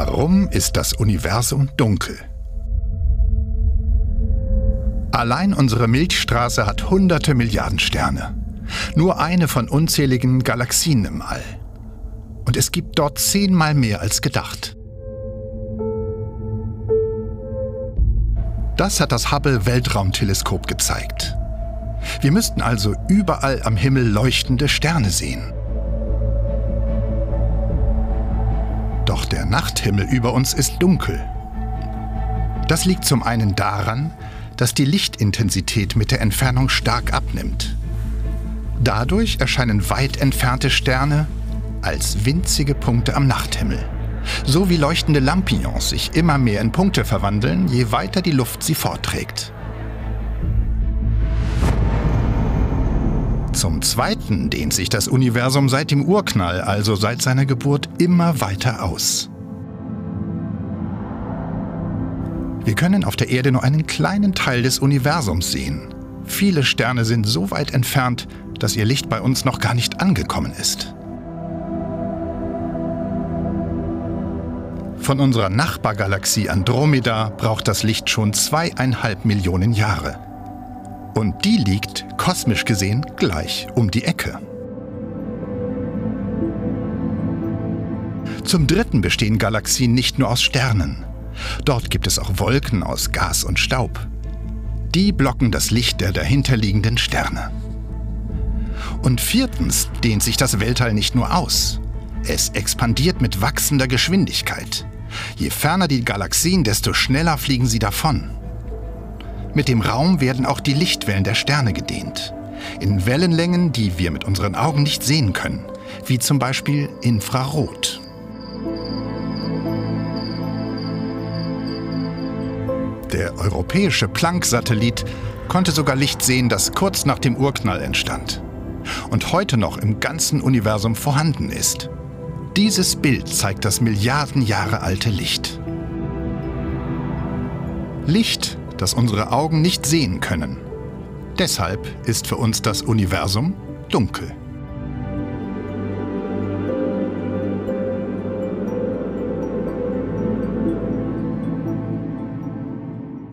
Warum ist das Universum dunkel? Allein unsere Milchstraße hat hunderte Milliarden Sterne. Nur eine von unzähligen Galaxien im All. Und es gibt dort zehnmal mehr als gedacht. Das hat das Hubble Weltraumteleskop gezeigt. Wir müssten also überall am Himmel leuchtende Sterne sehen. Der Nachthimmel über uns ist dunkel. Das liegt zum einen daran, dass die Lichtintensität mit der Entfernung stark abnimmt. Dadurch erscheinen weit entfernte Sterne als winzige Punkte am Nachthimmel. So wie leuchtende Lampions sich immer mehr in Punkte verwandeln, je weiter die Luft sie vorträgt. Zum Zweiten dehnt sich das Universum seit dem Urknall, also seit seiner Geburt, immer weiter aus. Wir können auf der Erde nur einen kleinen Teil des Universums sehen. Viele Sterne sind so weit entfernt, dass ihr Licht bei uns noch gar nicht angekommen ist. Von unserer Nachbargalaxie Andromeda braucht das Licht schon zweieinhalb Millionen Jahre. Und die liegt, kosmisch gesehen, gleich um die Ecke. Zum Dritten bestehen Galaxien nicht nur aus Sternen. Dort gibt es auch Wolken aus Gas und Staub. Die blocken das Licht der dahinterliegenden Sterne. Und viertens dehnt sich das Weltall nicht nur aus. Es expandiert mit wachsender Geschwindigkeit. Je ferner die Galaxien, desto schneller fliegen sie davon. Mit dem Raum werden auch die Lichtwellen der Sterne gedehnt. In Wellenlängen, die wir mit unseren Augen nicht sehen können, wie zum Beispiel Infrarot. Der europäische Planck-Satellit konnte sogar Licht sehen, das kurz nach dem Urknall entstand und heute noch im ganzen Universum vorhanden ist. Dieses Bild zeigt das Milliarden Jahre alte Licht. Licht das unsere Augen nicht sehen können. Deshalb ist für uns das Universum dunkel.